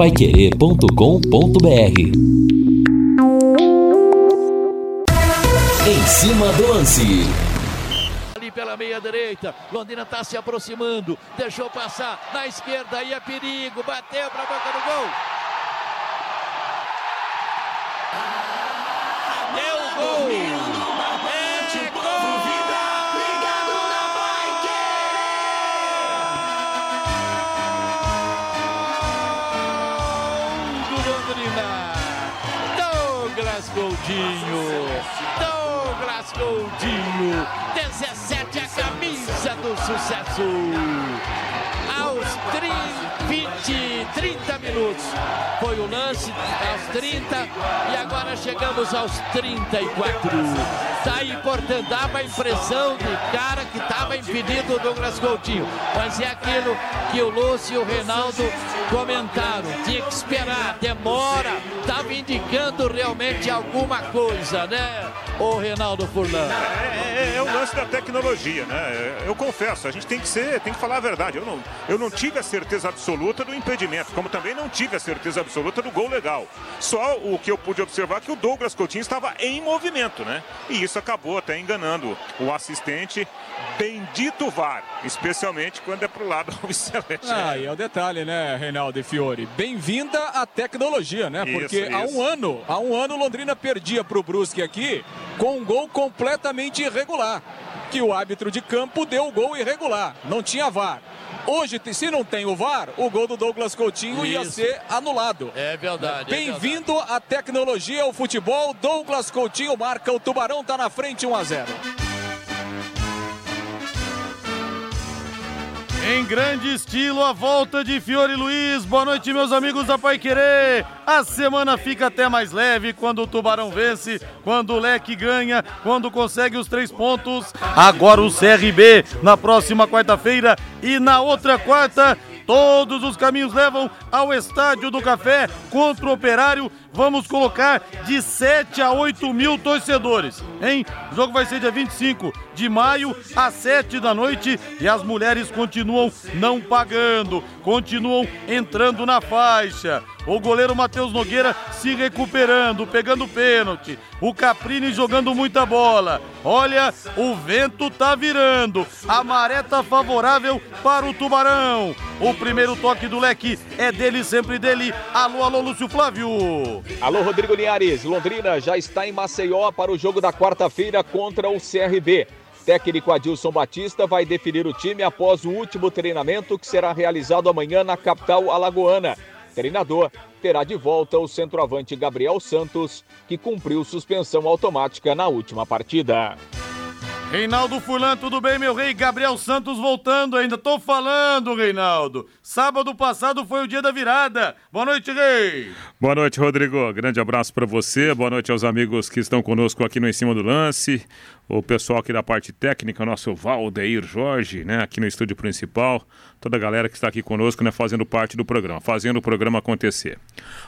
paiquerê.com.br Em cima do lance ali pela meia direita. Londrina está se aproximando. Deixou passar na esquerda. Aí é perigo. Bateu para a boca do gol. Deu gol. Goldinho. Douglas Goldinho. 17 a camisa do sucesso. Aos 30, 20, 30 minutos. Foi o lance aos 30 e agora chegamos aos 34. Tá portanto, dava a impressão de cara que estava impedido o Douglas Coutinho. Mas é aquilo que o Lúcio e o Reinaldo comentaram. Tinha que esperar, demora. Estava indicando realmente alguma coisa, né, o Reinaldo Furlan? É, o lance da tecnologia, né? Eu confesso, a gente tem que ser, tem que falar a verdade. Eu não, eu não tive a certeza absoluta do impedimento, como também não tive a certeza absoluta do gol legal. Só o que eu pude observar é que o Douglas Coutinho estava em movimento, né? E isso acabou até enganando o assistente. Bendito VAR, especialmente quando é pro lado do Celeste. Ah, e é o detalhe, né, Reinaldo e Fiore? Bem-vinda à tecnologia, né? Porque Isso, há isso. um ano, há um ano Londrina perdia pro Brusque aqui com um gol completamente irregular. Que o árbitro de campo deu o gol irregular, não tinha VAR. Hoje, se não tem o VAR, o gol do Douglas Coutinho ia Isso. ser anulado. É verdade. é Bem-vindo à tecnologia, ao futebol. Douglas Coutinho marca, o Tubarão tá na frente 1 a 0. Em grande estilo, a volta de Fiore Luiz. Boa noite, meus amigos da Pai Querer. A semana fica até mais leve quando o Tubarão vence, quando o Leque ganha, quando consegue os três pontos. Agora o CRB na próxima quarta-feira e na outra quarta. Todos os caminhos levam ao Estádio do Café contra o Operário. Vamos colocar de 7 a 8 mil torcedores, hein? O jogo vai ser dia 25 de maio, às 7 da noite. E as mulheres continuam não pagando, continuam entrando na faixa. O goleiro Matheus Nogueira se recuperando, pegando pênalti. O Caprini jogando muita bola. Olha, o vento tá virando. A maré tá favorável para o Tubarão. O primeiro toque do leque é dele, sempre dele. Alô, alô, Lúcio Flávio. Alô, Rodrigo Linhares. Londrina já está em Maceió para o jogo da quarta-feira contra o CRB. Técnico Adilson Batista vai definir o time após o último treinamento que será realizado amanhã na capital alagoana. Treinador terá de volta o centroavante Gabriel Santos, que cumpriu suspensão automática na última partida. Reinaldo Fulan, tudo bem, meu rei? Gabriel Santos voltando ainda. Tô falando, Reinaldo. Sábado passado foi o dia da virada. Boa noite, rei. Boa noite, Rodrigo. Grande abraço para você. Boa noite aos amigos que estão conosco aqui no Em Cima do Lance. O pessoal aqui da parte técnica, nosso Valdeir Jorge, né, aqui no estúdio principal. Toda a galera que está aqui conosco, né, fazendo parte do programa, fazendo o programa acontecer.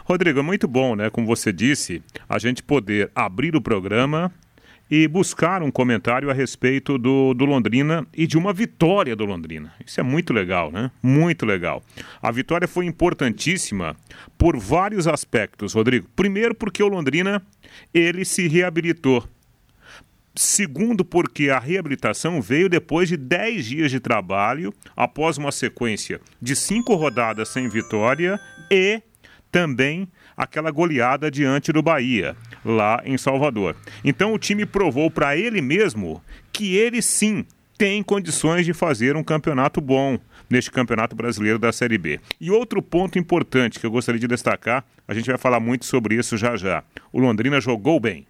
Rodrigo, é muito bom, né, como você disse, a gente poder abrir o programa e buscar um comentário a respeito do, do Londrina e de uma vitória do Londrina. Isso é muito legal, né? Muito legal. A vitória foi importantíssima por vários aspectos, Rodrigo. Primeiro, porque o Londrina ele se reabilitou. Segundo, porque a reabilitação veio depois de 10 dias de trabalho, após uma sequência de cinco rodadas sem vitória e também aquela goleada diante do Bahia, lá em Salvador. Então o time provou para ele mesmo que ele sim tem condições de fazer um campeonato bom neste Campeonato Brasileiro da Série B. E outro ponto importante que eu gostaria de destacar, a gente vai falar muito sobre isso já já. O Londrina jogou bem.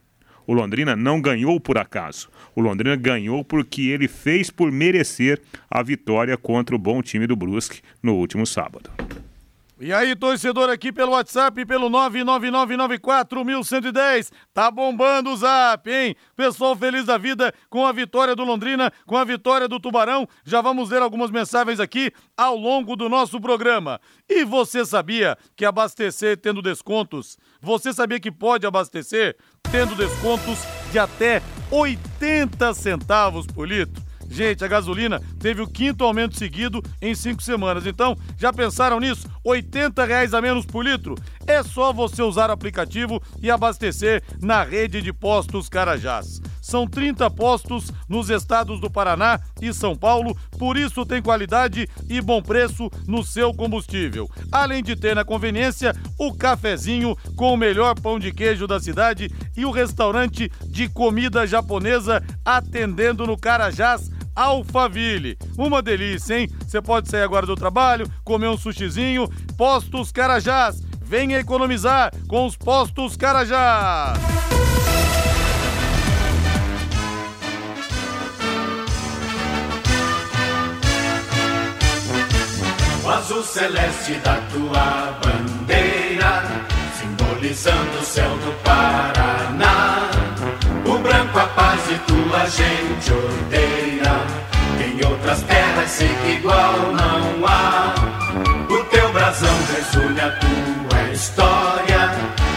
O Londrina não ganhou por acaso. O Londrina ganhou porque ele fez por merecer a vitória contra o bom time do Brusque no último sábado. E aí, torcedor aqui pelo WhatsApp, pelo 999941110. Tá bombando o zap, hein? Pessoal feliz da vida com a vitória do Londrina, com a vitória do Tubarão. Já vamos ler algumas mensagens aqui ao longo do nosso programa. E você sabia que abastecer tendo descontos? Você sabia que pode abastecer tendo descontos de até 80 centavos por litro? Gente, a gasolina teve o quinto aumento seguido em cinco semanas. Então, já pensaram nisso? 80 reais a menos por litro? É só você usar o aplicativo e abastecer na rede de postos Carajás. São 30 postos nos estados do Paraná e São Paulo, por isso tem qualidade e bom preço no seu combustível. Além de ter na conveniência o cafezinho com o melhor pão de queijo da cidade e o restaurante de comida japonesa atendendo no Carajás Alphaville. Uma delícia, hein? Você pode sair agora do trabalho, comer um sushizinho. Postos Carajás. Venha economizar com os Postos Carajás. O azul celeste da tua bandeira, simbolizando o céu do Paraná. O branco a paz e tua gente odeia. Em outras terras sei que igual não há. O teu brasão resulha tua história.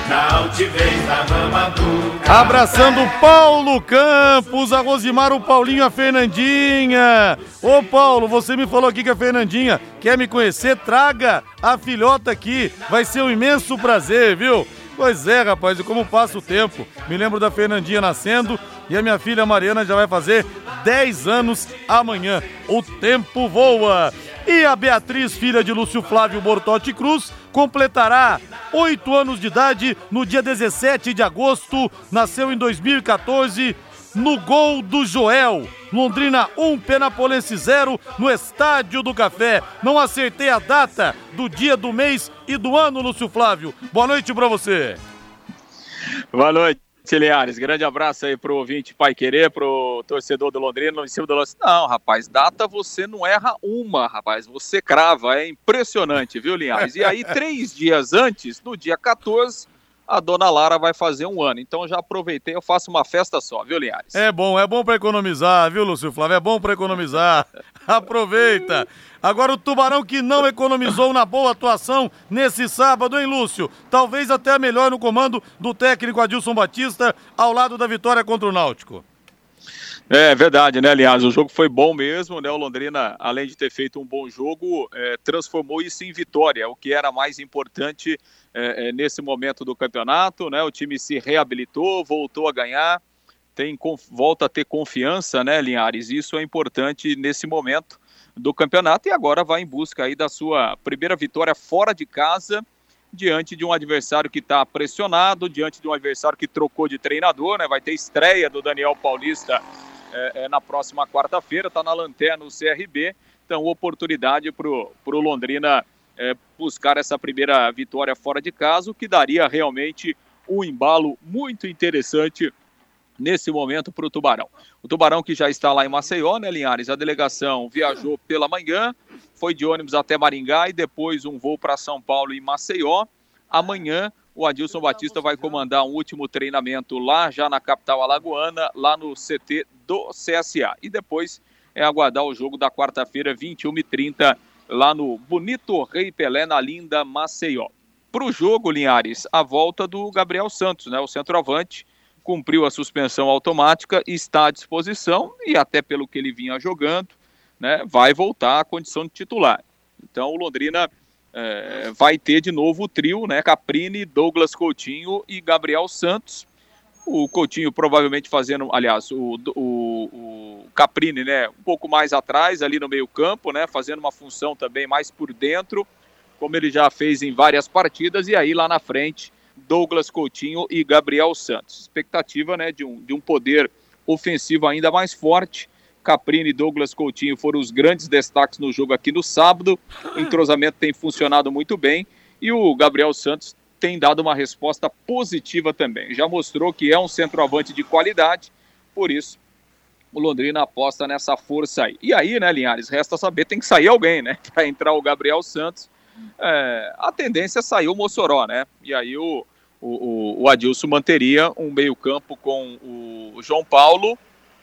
Na altivez da rama do Abraçando o Paulo Campos, a Rosimar, o Paulinho, a Fernandinha. Ô Paulo, você me falou aqui que a Fernandinha quer me conhecer, traga a filhota aqui. Vai ser um imenso prazer, viu? Pois é, rapaz, e como passa o tempo. Me lembro da Fernandinha nascendo e a minha filha Mariana já vai fazer 10 anos amanhã. O tempo voa. E a Beatriz, filha de Lúcio Flávio Bortotti Cruz, completará 8 anos de idade no dia 17 de agosto. Nasceu em 2014 no gol do Joel. Londrina 1, Penapolense 0 no Estádio do Café. Não acertei a data do dia, do mês e do ano, Lúcio Flávio. Boa noite pra você. Boa noite. Linhares, grande abraço aí pro ouvinte Pai Querer, pro torcedor do Londrina, em cima do lance. Não, rapaz, data você não erra uma, rapaz, você crava, é impressionante, viu, Linhares? E aí, três dias antes, no dia 14, a dona Lara vai fazer um ano. Então já aproveitei, eu faço uma festa só, viu, Linhares? É bom, é bom para economizar, viu, Lúcio Flávio? É bom para economizar. Aproveita. Agora o Tubarão que não economizou na boa atuação nesse sábado, hein, Lúcio? Talvez até a melhor no comando do técnico Adilson Batista, ao lado da vitória contra o Náutico. É verdade, né, aliás, o jogo foi bom mesmo, né, o Londrina, além de ter feito um bom jogo, é, transformou isso em vitória, o que era mais importante é, é, nesse momento do campeonato, né, o time se reabilitou, voltou a ganhar, tem, volta a ter confiança, né, Linhares, isso é importante nesse momento do campeonato e agora vai em busca aí da sua primeira vitória fora de casa, diante de um adversário que está pressionado, diante de um adversário que trocou de treinador, né, vai ter estreia do Daniel Paulista é, é, na próxima quarta-feira, está na lanterna o CRB. Então, oportunidade para o Londrina é, buscar essa primeira vitória fora de casa, o que daria realmente um embalo muito interessante nesse momento para o Tubarão. O Tubarão que já está lá em Maceió, né, Linhares? A delegação viajou pela manhã, foi de ônibus até Maringá e depois um voo para São Paulo e Maceió. Amanhã o Adilson Batista vai comandar um último treinamento lá, já na capital alagoana, lá no CT do CSA. E depois é aguardar o jogo da quarta-feira, 21h30, lá no Bonito Rei Pelé, na linda Maceió. Para o jogo, Linhares, a volta do Gabriel Santos, né? O centroavante cumpriu a suspensão automática, está à disposição e até pelo que ele vinha jogando, né, vai voltar à condição de titular. Então o Londrina é, vai ter de novo o trio, né? Caprini, Douglas Coutinho e Gabriel Santos. O Coutinho provavelmente fazendo, aliás, o, o, o Caprini, né? Um pouco mais atrás, ali no meio-campo, né? Fazendo uma função também mais por dentro, como ele já fez em várias partidas, e aí lá na frente, Douglas Coutinho e Gabriel Santos. Expectativa, né? De um, de um poder ofensivo ainda mais forte Caprini e Douglas Coutinho foram os grandes destaques no jogo aqui no sábado. O entrosamento tem funcionado muito bem e o Gabriel Santos tem dado uma resposta positiva também. Já mostrou que é um centroavante de qualidade, por isso o Londrina aposta nessa força aí. E aí, né, Linhares, resta saber, tem que sair alguém, né? Para entrar o Gabriel Santos. É, a tendência é sair o Mossoró, né? E aí o, o, o Adilson manteria um meio-campo com o João Paulo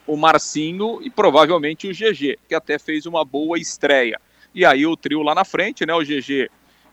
o Marcinho e provavelmente o GG, que até fez uma boa estreia. E aí o trio lá na frente, né? O GG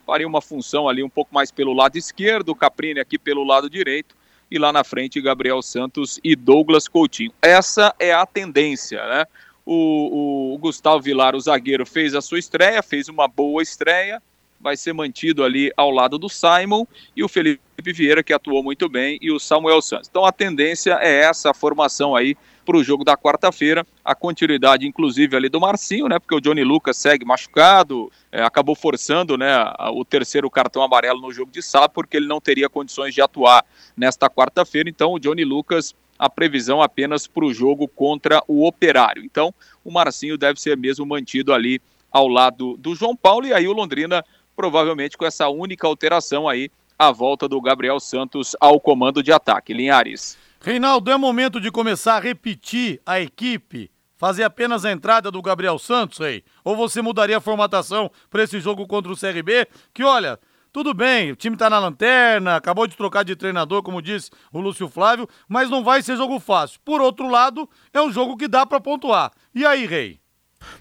faria uma função ali um pouco mais pelo lado esquerdo, o Caprini aqui pelo lado direito, e lá na frente Gabriel Santos e Douglas Coutinho. Essa é a tendência, né? O, o Gustavo Vilar, o zagueiro, fez a sua estreia, fez uma boa estreia, vai ser mantido ali ao lado do Simon e o Felipe Vieira, que atuou muito bem, e o Samuel Santos. Então a tendência é essa formação aí para o jogo da quarta-feira. A continuidade, inclusive, ali do Marcinho, né? Porque o Johnny Lucas segue machucado, é, acabou forçando né, o terceiro cartão amarelo no jogo de sábado, porque ele não teria condições de atuar nesta quarta-feira. Então, o Johnny Lucas, a previsão apenas para o jogo contra o Operário. Então, o Marcinho deve ser mesmo mantido ali ao lado do João Paulo, e aí o Londrina, provavelmente com essa única alteração aí, a volta do Gabriel Santos ao comando de ataque. Linhares. Reinaldo, é momento de começar a repetir a equipe? Fazer apenas a entrada do Gabriel Santos, rei? Ou você mudaria a formatação para esse jogo contra o CRB? Que olha, tudo bem, o time tá na lanterna, acabou de trocar de treinador, como disse o Lúcio Flávio, mas não vai ser jogo fácil. Por outro lado, é um jogo que dá para pontuar. E aí, rei?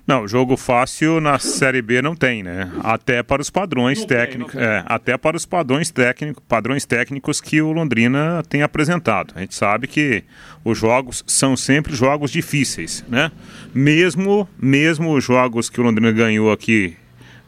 Não, jogo fácil na Série B não tem, né? Até para os padrões técnicos, é, até para os padrões técnicos, padrões técnicos que o Londrina tem apresentado. A gente sabe que os jogos são sempre jogos difíceis, né? Mesmo, mesmo os jogos que o Londrina ganhou aqui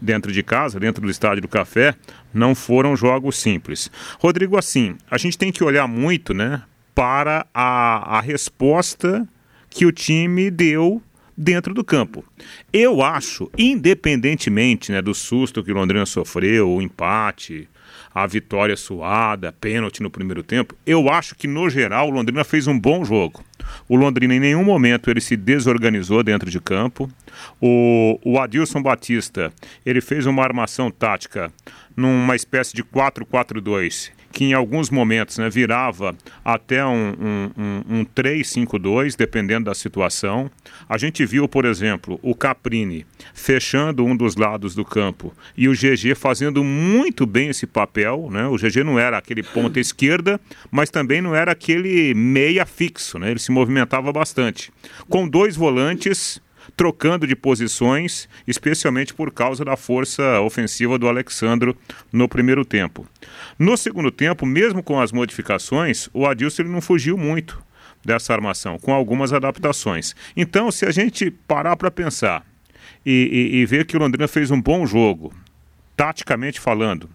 dentro de casa, dentro do estádio do Café, não foram jogos simples. Rodrigo, assim, a gente tem que olhar muito, né, para a, a resposta que o time deu dentro do campo. Eu acho, independentemente né, do susto que o Londrina sofreu, o empate, a vitória suada, pênalti no primeiro tempo, eu acho que no geral o Londrina fez um bom jogo. O Londrina em nenhum momento ele se desorganizou dentro de campo. O, o Adilson Batista ele fez uma armação tática numa espécie de 4-4-2 que em alguns momentos né, virava até um, um, um, um 3-5-2, dependendo da situação. A gente viu, por exemplo, o Caprini fechando um dos lados do campo e o GG fazendo muito bem esse papel. Né? O GG não era aquele ponta esquerda, mas também não era aquele meia fixo, né? ele se movimentava bastante. Com dois volantes trocando de posições, especialmente por causa da força ofensiva do Alexandro no primeiro tempo. No segundo tempo, mesmo com as modificações, o Adilson não fugiu muito dessa armação, com algumas adaptações. Então, se a gente parar para pensar e, e, e ver que o Londrina fez um bom jogo, taticamente falando,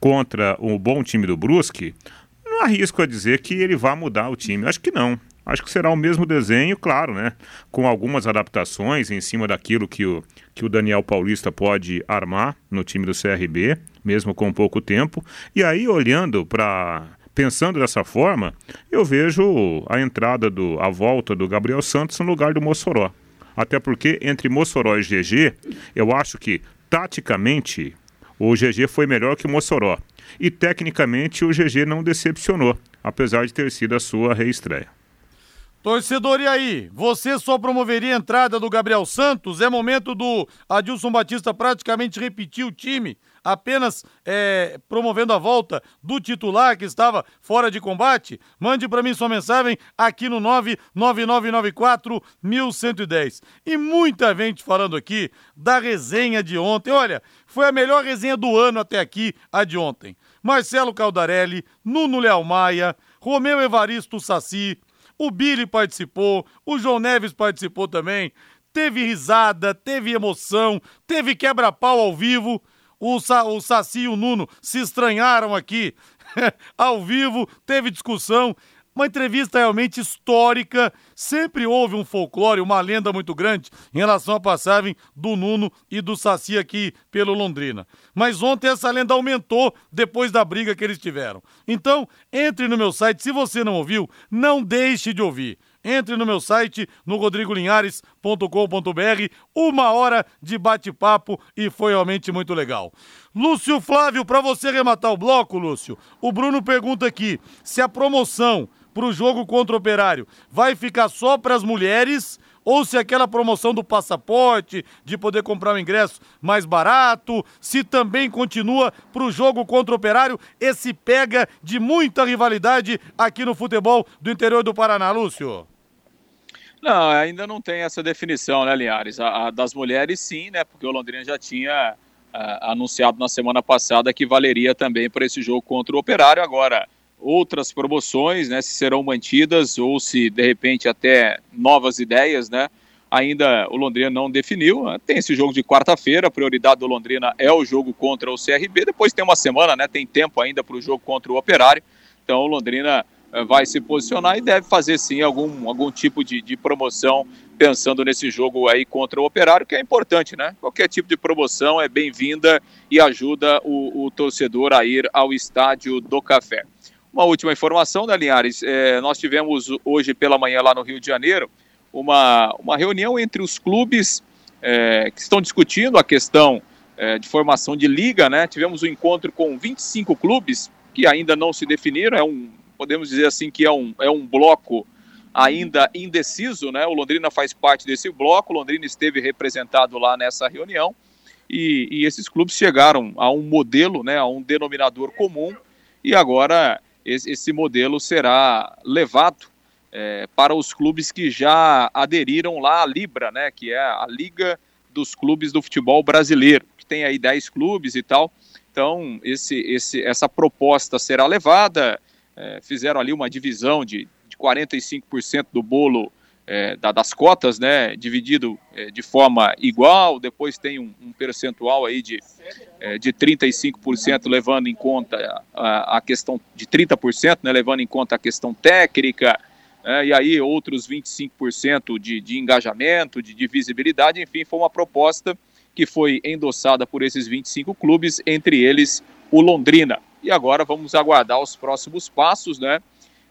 contra o bom time do Brusque, não arrisco a dizer que ele vai mudar o time. Acho que não. Acho que será o mesmo desenho, claro, né? Com algumas adaptações em cima daquilo que o, que o Daniel Paulista pode armar no time do CRB, mesmo com pouco tempo. E aí, olhando para. Pensando dessa forma, eu vejo a entrada do. a volta do Gabriel Santos no lugar do Mossoró. Até porque entre Mossoró e GG, eu acho que taticamente o GG foi melhor que o Mossoró. E tecnicamente o GG não decepcionou, apesar de ter sido a sua reestreia. Torcedor, e aí? Você só promoveria a entrada do Gabriel Santos? É momento do Adilson Batista praticamente repetir o time, apenas é, promovendo a volta do titular que estava fora de combate? Mande para mim sua mensagem aqui no 99994 1110. E muita gente falando aqui da resenha de ontem. Olha, foi a melhor resenha do ano até aqui, a de ontem. Marcelo Caldarelli, Nuno Leal Maia, Romeu Evaristo Saci. O Billy participou, o João Neves participou também. Teve risada, teve emoção, teve quebra-pau ao vivo. O, Sa o Saci e o Nuno se estranharam aqui ao vivo, teve discussão. Uma entrevista realmente histórica. Sempre houve um folclore, uma lenda muito grande em relação à passagem do Nuno e do Saci aqui pelo Londrina. Mas ontem essa lenda aumentou depois da briga que eles tiveram. Então, entre no meu site. Se você não ouviu, não deixe de ouvir. Entre no meu site, no rodrigolinhares.com.br, uma hora de bate-papo e foi realmente muito legal. Lúcio Flávio, para você rematar o bloco, Lúcio, o Bruno pergunta aqui se a promoção para o jogo contra o Operário vai ficar só para as mulheres ou se aquela promoção do passaporte, de poder comprar o ingresso mais barato, se também continua para o jogo contra o Operário, esse pega de muita rivalidade aqui no futebol do interior do Paraná, Lúcio. Não, ainda não tem essa definição, né, Linhares? A, a das mulheres, sim, né? Porque o Londrina já tinha a, anunciado na semana passada que valeria também para esse jogo contra o Operário. Agora, outras promoções, né? Se serão mantidas ou se de repente até novas ideias, né? Ainda o Londrina não definiu. Né? Tem esse jogo de quarta-feira. A prioridade do Londrina é o jogo contra o CRB. Depois tem uma semana, né? Tem tempo ainda para o jogo contra o Operário. Então o Londrina eh, vai se posicionar e deve fazer sim algum, algum tipo de, de promoção pensando nesse jogo aí contra o Operário, que é importante, né? Qualquer tipo de promoção é bem-vinda e ajuda o, o, torcedor a ir ao estádio do Café. Uma última informação, né, Linhares? É, nós tivemos hoje pela manhã lá no Rio de Janeiro uma, uma reunião entre os clubes é, que estão discutindo a questão é, de formação de liga, né? Tivemos um encontro com 25 clubes que ainda não se definiram, é um, podemos dizer assim que é um, é um bloco ainda indeciso, né? O Londrina faz parte desse bloco, o Londrina esteve representado lá nessa reunião e, e esses clubes chegaram a um modelo, né? A um denominador comum e agora esse, modelo será levado é, para os clubes que já aderiram lá à Libra, né, que é a Liga dos Clubes do Futebol Brasileiro, que tem aí 10 clubes e tal. Então, esse, esse, essa proposta será levada. É, fizeram ali uma divisão de, de 45% do bolo é, da, das cotas, né, dividido é, de forma igual. Depois tem um, um percentual aí de, é, de 35%, levando em conta a, a questão de 30%, né, levando em conta a questão técnica, é, e aí outros 25% de, de engajamento, de, de visibilidade, enfim, foi uma proposta que foi endossada por esses 25 clubes, entre eles o Londrina. E agora vamos aguardar os próximos passos, né?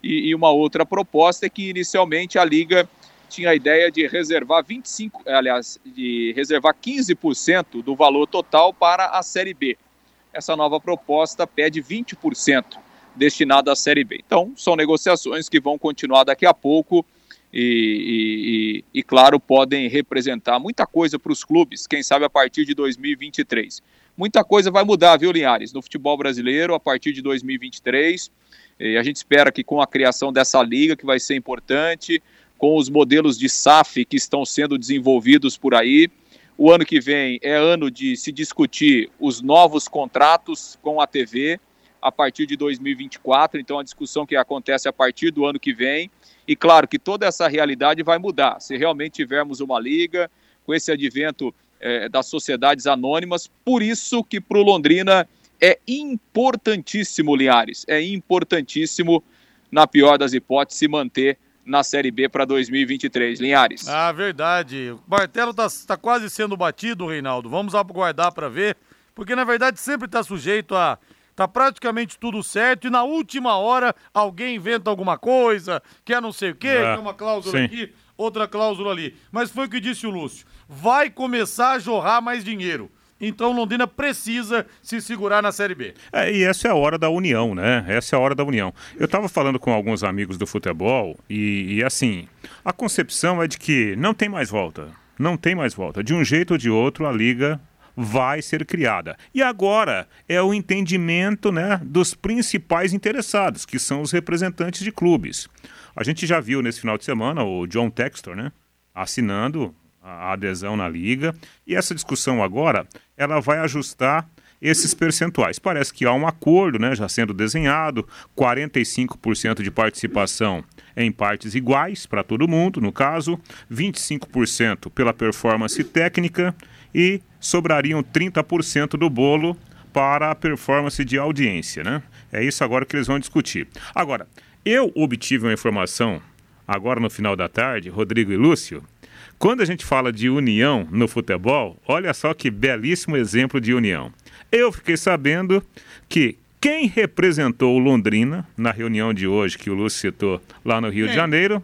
E, uma outra proposta é que inicialmente a Liga tinha a ideia de reservar 25, aliás, de reservar 15% do valor total para a Série B. Essa nova proposta pede 20% destinado à Série B. Então, são negociações que vão continuar daqui a pouco e, e, e claro, podem representar muita coisa para os clubes, quem sabe a partir de 2023. Muita coisa vai mudar, viu, Linhares, no futebol brasileiro a partir de 2023. E a gente espera que com a criação dessa liga, que vai ser importante, com os modelos de SAF que estão sendo desenvolvidos por aí, o ano que vem é ano de se discutir os novos contratos com a TV a partir de 2024, então a discussão que acontece a partir do ano que vem. E claro que toda essa realidade vai mudar. Se realmente tivermos uma liga, com esse advento é, das sociedades anônimas, por isso que para o Londrina é importantíssimo, Linhares, é importantíssimo, na pior das hipóteses, se manter na Série B para 2023. Linhares. Ah, verdade. O martelo está tá quase sendo batido, Reinaldo. Vamos aguardar para ver, porque na verdade sempre está sujeito a tá praticamente tudo certo e na última hora alguém inventa alguma coisa, quer não sei o quê, é, quer uma cláusula sim. aqui, outra cláusula ali. Mas foi o que disse o Lúcio. Vai começar a jorrar mais dinheiro. Então Londrina precisa se segurar na Série B. É, e essa é a hora da união, né? Essa é a hora da união. Eu estava falando com alguns amigos do futebol e, e, assim, a concepção é de que não tem mais volta. Não tem mais volta. De um jeito ou de outro, a liga vai ser criada. E agora é o entendimento né, dos principais interessados, que são os representantes de clubes. A gente já viu nesse final de semana o John Textor né, assinando a adesão na liga. E essa discussão agora ela vai ajustar esses percentuais. Parece que há um acordo né, já sendo desenhado, 45% de participação em partes iguais para todo mundo, no caso, 25% pela performance técnica e sobrariam 30% do bolo para a performance de audiência, né? É isso agora que eles vão discutir. Agora, eu obtive uma informação agora no final da tarde, Rodrigo e Lúcio, quando a gente fala de união no futebol, olha só que belíssimo exemplo de união. Eu fiquei sabendo que quem representou o Londrina na reunião de hoje que o Lúcio citou lá no Rio de Janeiro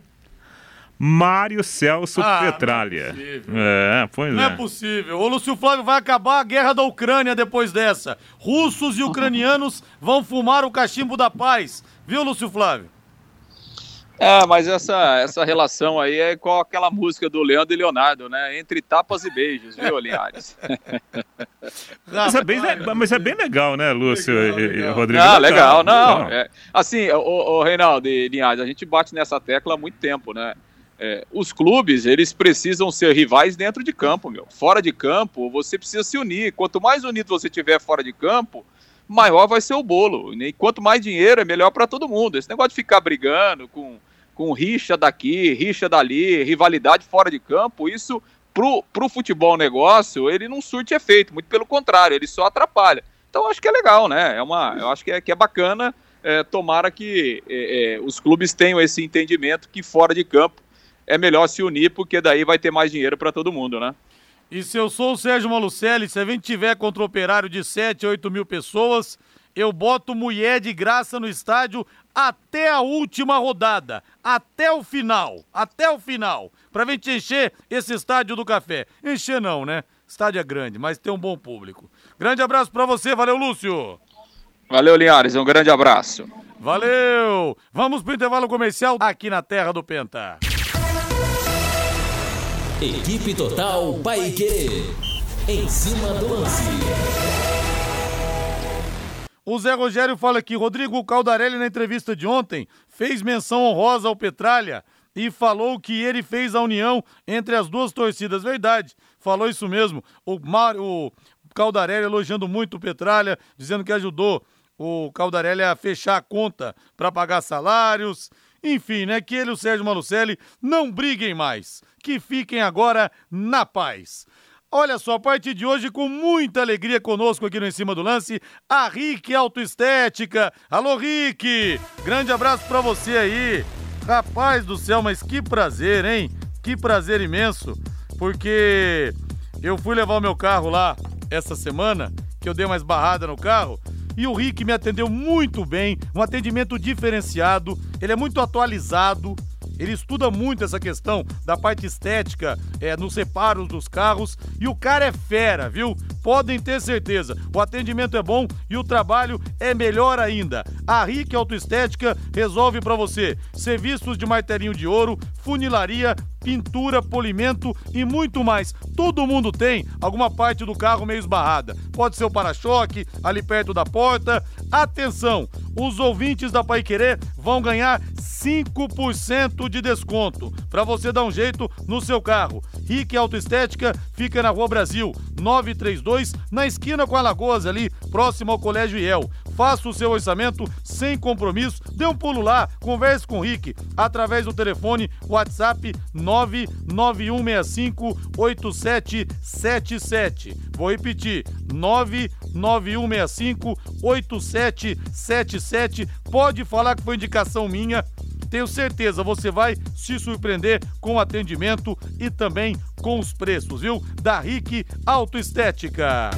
Mário Celso ah, Petralha. Não é, é, pois não é. Não é possível. O Lúcio Flávio vai acabar a guerra da Ucrânia depois dessa. Russos e ucranianos vão fumar o cachimbo da paz. Viu, Lúcio Flávio? É, mas essa, essa relação aí é com aquela música do Leandro e Leonardo, né? Entre tapas e beijos, viu, Linhares? mas, é bem, mas é bem legal, né, Lúcio legal, e, legal. Rodrigo? Ah, legal, não. É, assim, o, o Reinaldo e Linhares, a gente bate nessa tecla há muito tempo, né? É, os clubes, eles precisam ser rivais dentro de campo, meu. Fora de campo, você precisa se unir. Quanto mais unido você tiver fora de campo, maior vai ser o bolo. E quanto mais dinheiro, é melhor para todo mundo. Esse negócio de ficar brigando com, com rixa daqui, rixa dali, rivalidade fora de campo, isso pro, pro futebol negócio, ele não surte efeito, muito pelo contrário, ele só atrapalha. Então acho que é legal, né? É uma, eu acho que é, que é bacana. É, tomara que é, é, os clubes tenham esse entendimento que fora de campo é melhor se unir, porque daí vai ter mais dinheiro para todo mundo, né? E se eu sou o Sérgio Malucelli, se a gente tiver contra o operário de 7, 8 mil pessoas, eu boto mulher de graça no estádio até a última rodada, até o final, até o final, pra gente encher esse estádio do café. Encher não, né? Estádio é grande, mas tem um bom público. Grande abraço para você, valeu Lúcio. Valeu Linhares, um grande abraço. Valeu! Vamos pro intervalo comercial aqui na Terra do Penta. Equipe Total Paique. Em cima do lance. O Zé Rogério fala aqui, Rodrigo Caldarelli na entrevista de ontem fez menção honrosa ao Petralha e falou que ele fez a união entre as duas torcidas. Verdade, falou isso mesmo. O, Mar, o Caldarelli elogiando muito o Petralha, dizendo que ajudou o Caldarelli a fechar a conta para pagar salários. Enfim, né? Que ele e o Sérgio Malucelli não briguem mais. Que fiquem agora na paz. Olha só, a partir de hoje, com muita alegria conosco aqui no Em Cima do Lance, a Rick Autoestética. Alô, Rick! Grande abraço para você aí. Rapaz do céu, mas que prazer, hein? Que prazer imenso, porque eu fui levar o meu carro lá essa semana, que eu dei uma esbarrada no carro, e o Rick me atendeu muito bem, um atendimento diferenciado, ele é muito atualizado, ele estuda muito essa questão da parte estética é, nos reparos dos carros e o cara é fera, viu? Podem ter certeza. O atendimento é bom e o trabalho é melhor ainda. A RIC Autoestética resolve para você serviços de martelinho de ouro, funilaria, pintura, polimento e muito mais. Todo mundo tem alguma parte do carro meio esbarrada. Pode ser o para-choque, ali perto da porta. Atenção, os ouvintes da Pai Querer vão ganhar 5% de desconto para você dar um jeito no seu carro. Rick Autoestética fica na Rua Brasil, 932, na esquina com Alagoas ali, próximo ao Colégio IEL. Faça o seu orçamento sem compromisso, dê um pulo lá, converse com o Rick através do telefone WhatsApp 99165 8777. Vou repetir, 99165 8777. Pode falar que foi indicação minha. Tenho certeza, você vai se surpreender com o atendimento e também com os preços, viu? Da Rick Autoestética.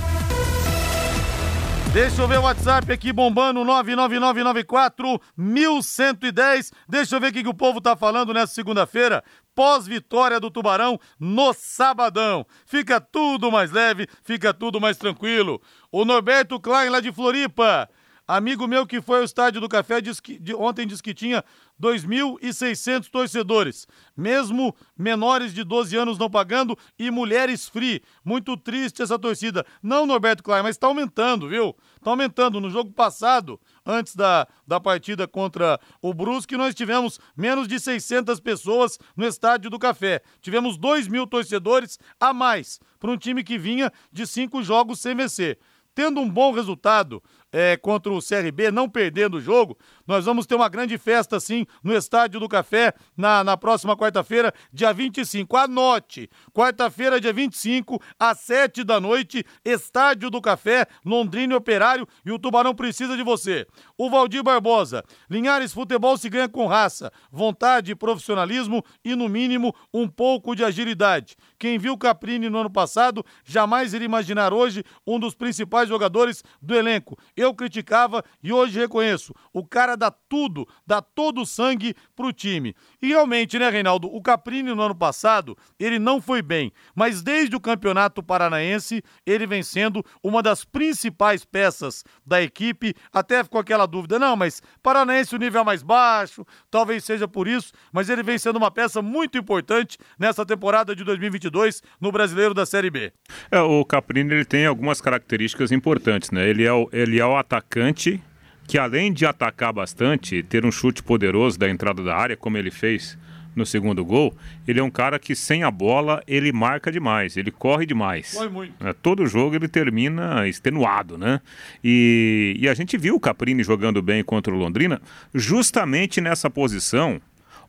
Deixa eu ver o WhatsApp aqui bombando, 99994 1110. Deixa eu ver o que, que o povo tá falando nessa segunda-feira, pós-vitória do Tubarão no sabadão. Fica tudo mais leve, fica tudo mais tranquilo. O Norberto Klein lá de Floripa. Amigo meu que foi ao estádio do Café disse que, de, ontem disse que tinha 2.600 torcedores, mesmo menores de 12 anos não pagando e mulheres free. Muito triste essa torcida. Não, Norberto Klein, mas está aumentando, viu? Está aumentando. No jogo passado, antes da, da partida contra o Brusque, nós tivemos menos de 600 pessoas no estádio do Café. Tivemos 2 mil torcedores a mais para um time que vinha de cinco jogos sem vencer. Tendo um bom resultado é, contra o CRB, não perdendo o jogo, nós vamos ter uma grande festa, sim, no Estádio do Café, na, na próxima quarta-feira, dia 25. Anote! Quarta-feira, dia 25, às 7 da noite, Estádio do Café, Londrina e Operário, e o Tubarão precisa de você. O Valdir Barbosa, Linhares Futebol se ganha com raça, vontade, profissionalismo e, no mínimo, um pouco de agilidade. Quem viu Caprini no ano passado jamais iria imaginar hoje um dos principais jogadores do elenco. Eu criticava e hoje reconheço. O cara dá tudo, dá todo o sangue pro time. E realmente, né, Reinaldo? O Caprini no ano passado, ele não foi bem, mas desde o Campeonato Paranaense, ele vem sendo uma das principais peças da equipe. Até ficou aquela dúvida, não, mas Paranaense o nível é mais baixo, talvez seja por isso, mas ele vem sendo uma peça muito importante nessa temporada de 2022 no Brasileiro da Série B. É, o Caprini ele tem algumas características importantes, né? Ele é o, ele é o atacante que além de atacar bastante, ter um chute poderoso da entrada da área, como ele fez no segundo gol, ele é um cara que sem a bola ele marca demais, ele corre demais. Corre muito. É, todo jogo ele termina extenuado, né? E, e a gente viu o Caprini jogando bem contra o Londrina justamente nessa posição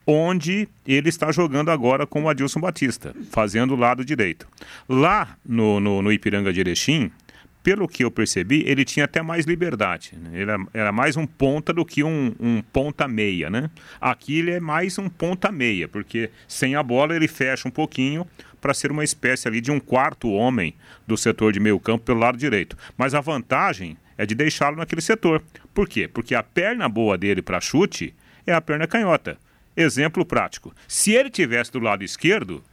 onde ele está jogando agora com o Adilson Batista, fazendo o lado direito. Lá no, no, no Ipiranga de Erechim, pelo que eu percebi, ele tinha até mais liberdade. Né? Ele era, mais um ponta do que um, um ponta-meia, né? Aqui ele é mais um ponta-meia, porque sem a bola ele fecha um pouquinho para ser uma espécie ali de um quarto homem do setor de meio campo pelo lado direito. Mas a vantagem é de deixá-lo naquele setor. Por quê? Porque a perna boa dele para chute é a perna canhota. Exemplo prático. Se ele tivesse do lado esquerdo,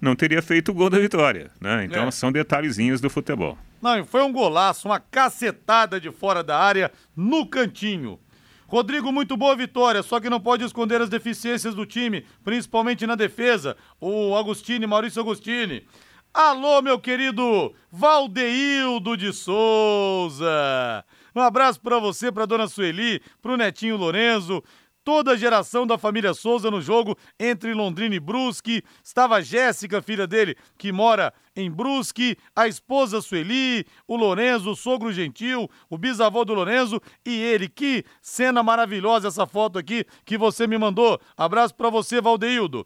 não teria feito o gol da vitória. Né? Então é. são detalhezinhos do futebol. Não, foi um golaço, uma cacetada de fora da área no cantinho. Rodrigo, muito boa vitória, só que não pode esconder as deficiências do time, principalmente na defesa. O Agostini, Maurício Agostini. Alô, meu querido Valdeildo de Souza. Um abraço para você, para dona Sueli, pro netinho Lorenzo, toda a geração da família Souza no jogo entre Londrina e Brusque. Estava a Jéssica, filha dele, que mora em Brusque, a esposa Sueli, o Lorenzo, o sogro gentil, o bisavô do Lorenzo e ele. Que cena maravilhosa essa foto aqui que você me mandou. Abraço para você, Valdeildo.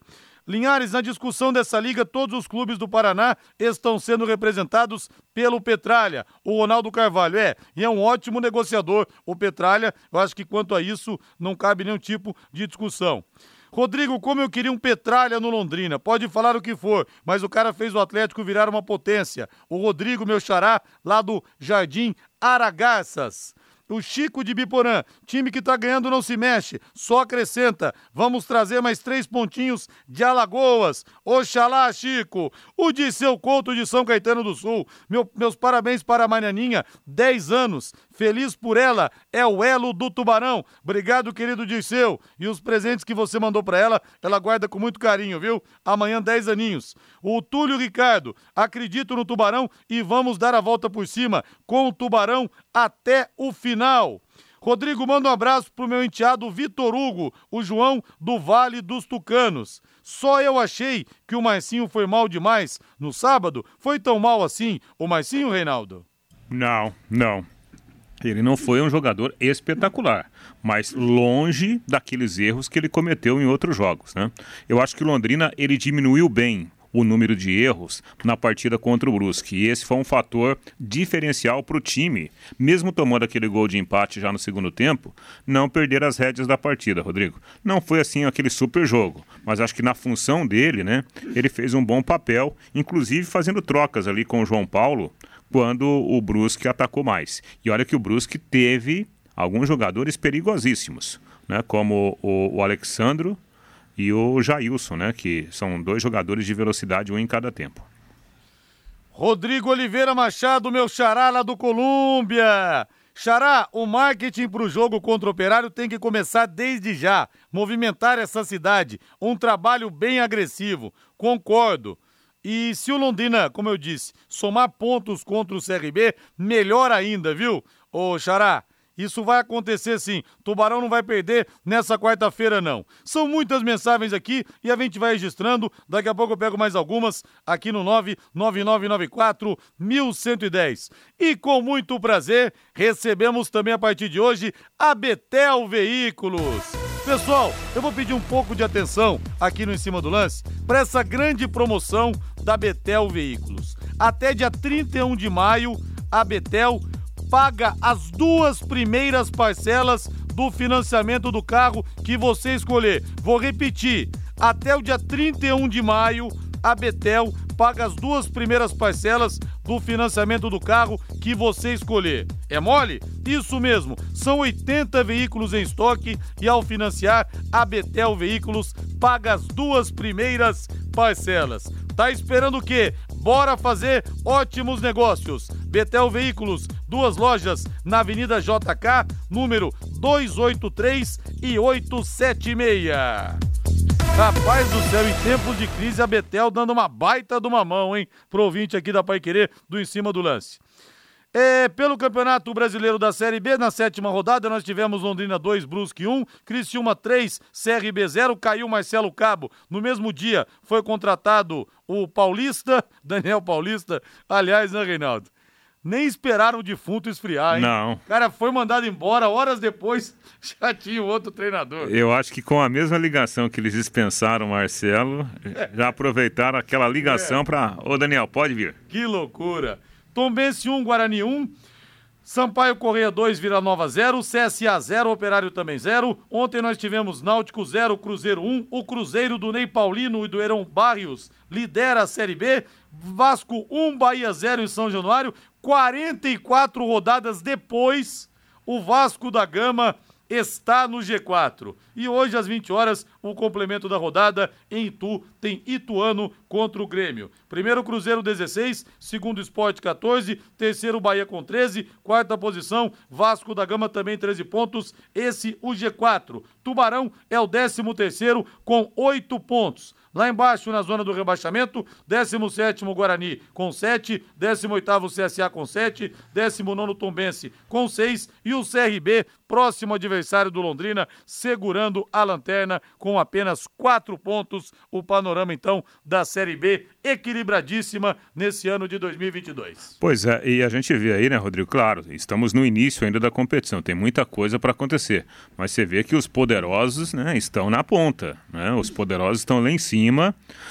Linhares, na discussão dessa liga, todos os clubes do Paraná estão sendo representados pelo Petralha, o Ronaldo Carvalho. É, e é um ótimo negociador. O Petralha, eu acho que quanto a isso não cabe nenhum tipo de discussão. Rodrigo, como eu queria um Petralha no Londrina. Pode falar o que for, mas o cara fez o Atlético virar uma potência. O Rodrigo, meu xará, lá do Jardim Aragaças. O Chico de Biporã, time que tá ganhando não se mexe, só acrescenta. Vamos trazer mais três pontinhos de Alagoas. Oxalá, Chico. O de seu Couto de São Caetano do Sul. Meu, meus parabéns para a Marianinha, 10 anos. Feliz por ela, é o elo do Tubarão. Obrigado, querido Dirceu. E os presentes que você mandou para ela, ela guarda com muito carinho, viu? Amanhã, 10 aninhos. O Túlio Ricardo, acredito no Tubarão e vamos dar a volta por cima com o Tubarão até o final. Rodrigo, manda um abraço pro meu enteado Vitor Hugo, o João do Vale dos Tucanos. Só eu achei que o Marcinho foi mal demais no sábado. Foi tão mal assim o Marcinho, Reinaldo? Não, não. Ele não foi um jogador espetacular, mas longe daqueles erros que ele cometeu em outros jogos, né? Eu acho que o Londrina ele diminuiu bem o número de erros na partida contra o Brusque. E esse foi um fator diferencial para o time, mesmo tomando aquele gol de empate já no segundo tempo, não perder as rédeas da partida, Rodrigo. Não foi assim aquele super jogo, mas acho que na função dele, né, ele fez um bom papel, inclusive fazendo trocas ali com o João Paulo quando o Brusque atacou mais. E olha que o Brusque teve alguns jogadores perigosíssimos, né, como o, o Alexandro e o Jailson, né, que são dois jogadores de velocidade, um em cada tempo. Rodrigo Oliveira Machado, meu xará lá do Colômbia. Xará, o marketing para o jogo contra o Operário tem que começar desde já. Movimentar essa cidade. Um trabalho bem agressivo. Concordo. E se o Londrina, como eu disse, somar pontos contra o CRB, melhor ainda, viu? Ô, Xará, isso vai acontecer sim. Tubarão não vai perder nessa quarta-feira, não. São muitas mensagens aqui e a gente vai registrando. Daqui a pouco eu pego mais algumas aqui no 99994 1110. E com muito prazer, recebemos também a partir de hoje a Betel Veículos. Pessoal, eu vou pedir um pouco de atenção aqui no Em Cima do Lance para essa grande promoção da Betel Veículos. Até dia 31 de maio, a Betel paga as duas primeiras parcelas do financiamento do carro que você escolher. Vou repetir: até o dia 31 de maio, a Betel paga as duas primeiras parcelas do financiamento do carro que você escolher. É mole? Isso mesmo, são 80 veículos em estoque e ao financiar, a Betel Veículos paga as duas primeiras parcelas. Tá esperando o quê? Bora fazer ótimos negócios. Betel Veículos, duas lojas na Avenida JK, número 283 e 876. Rapaz do céu, em tempos de crise, a Betel dando uma baita de uma mão, hein? Pro ouvinte aqui da Pai Querer, do Em Cima do Lance. É, pelo Campeonato Brasileiro da Série B, na sétima rodada, nós tivemos Londrina 2, Brusque 1, Criciúma 3, CRB 0, caiu Marcelo Cabo. No mesmo dia foi contratado o Paulista, Daniel Paulista, aliás, né, Reinaldo? nem esperaram o defunto esfriar, hein? Não. O cara foi mandado embora, horas depois já tinha outro treinador. Eu acho que com a mesma ligação que eles dispensaram o Marcelo, já aproveitaram aquela ligação para. Ô, Daniel, pode vir. Que loucura. Tombense 1, Guarani 1. Sampaio Correia 2, Vila Nova 0, CSA 0, Operário também 0. Ontem nós tivemos Náutico 0, Cruzeiro 1. O Cruzeiro do Ney Paulino e do Heron Barrios lidera a Série B. Vasco 1, Bahia 0 em São Januário. 44 rodadas depois, o Vasco da Gama está no G4. E hoje, às 20 horas, o complemento da rodada em Itu tem Ituano contra o Grêmio. Primeiro Cruzeiro 16, segundo Esporte 14, terceiro Bahia com 13, quarta posição Vasco da Gama também 13 pontos, esse o G4. Tubarão é o 13 terceiro com 8 pontos. Lá embaixo, na zona do rebaixamento, 17 Guarani com 7, 18 CSA com 7, 19 Tombense com 6 e o CRB, próximo adversário do Londrina, segurando a lanterna com apenas 4 pontos. O panorama, então, da Série B equilibradíssima nesse ano de 2022. Pois é, e a gente vê aí, né, Rodrigo? Claro, estamos no início ainda da competição, tem muita coisa para acontecer, mas você vê que os poderosos né, estão na ponta, né? Os poderosos estão lá em cima.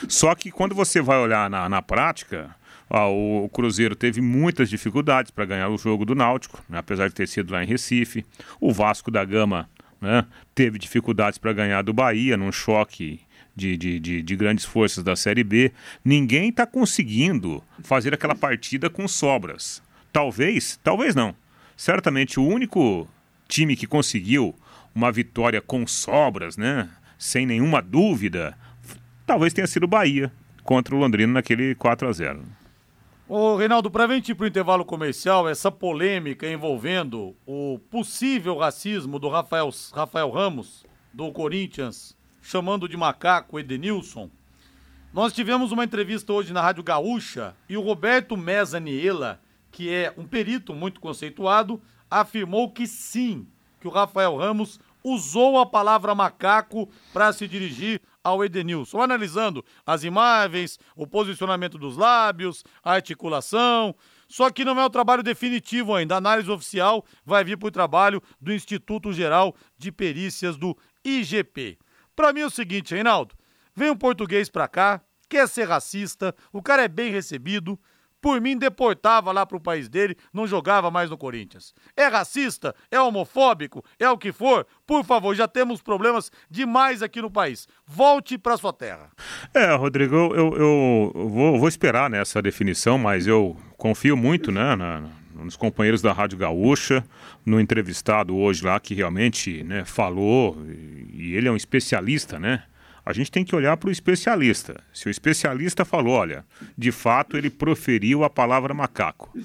Só que quando você vai olhar na, na prática, o Cruzeiro teve muitas dificuldades para ganhar o jogo do Náutico, né, apesar de ter sido lá em Recife. O Vasco da Gama né, teve dificuldades para ganhar do Bahia num choque de, de, de, de, grandes forças da Série B. Ninguém está conseguindo fazer aquela partida com sobras. Talvez, talvez não. Certamente o único time que conseguiu uma vitória com sobras, né, sem nenhuma dúvida, talvez tenha sido Bahia contra o Londrina naquele 4 a 0 Ô, Reinaldo, para a gente ir para o intervalo comercial, essa polêmica envolvendo o possível racismo do Rafael, Rafael Ramos, do Corinthians, chamando de macaco Edenilson, nós tivemos uma entrevista hoje na Rádio Gaúcha e o Roberto Mezaniela, que é um perito muito conceituado, afirmou que sim, que o Rafael Ramos usou a palavra macaco para se dirigir ao Edenilson, analisando as imagens, o posicionamento dos lábios, a articulação. Só que não é o trabalho definitivo ainda. A análise oficial vai vir para o trabalho do Instituto Geral de Perícias do IGP. Para mim é o seguinte, Reinaldo, vem um português para cá, quer ser racista, o cara é bem recebido, por mim deportava lá pro país dele, não jogava mais no Corinthians. É racista? É homofóbico? É o que for? Por favor, já temos problemas demais aqui no país. Volte para sua terra. É, Rodrigo, eu, eu, vou, vou, esperar nessa definição, mas eu confio muito, né, na, nos companheiros da Rádio Gaúcha, no entrevistado hoje lá que realmente, né, falou e ele é um especialista, né? A gente tem que olhar para o especialista. Se o especialista falou, olha, de fato ele proferiu a palavra macaco.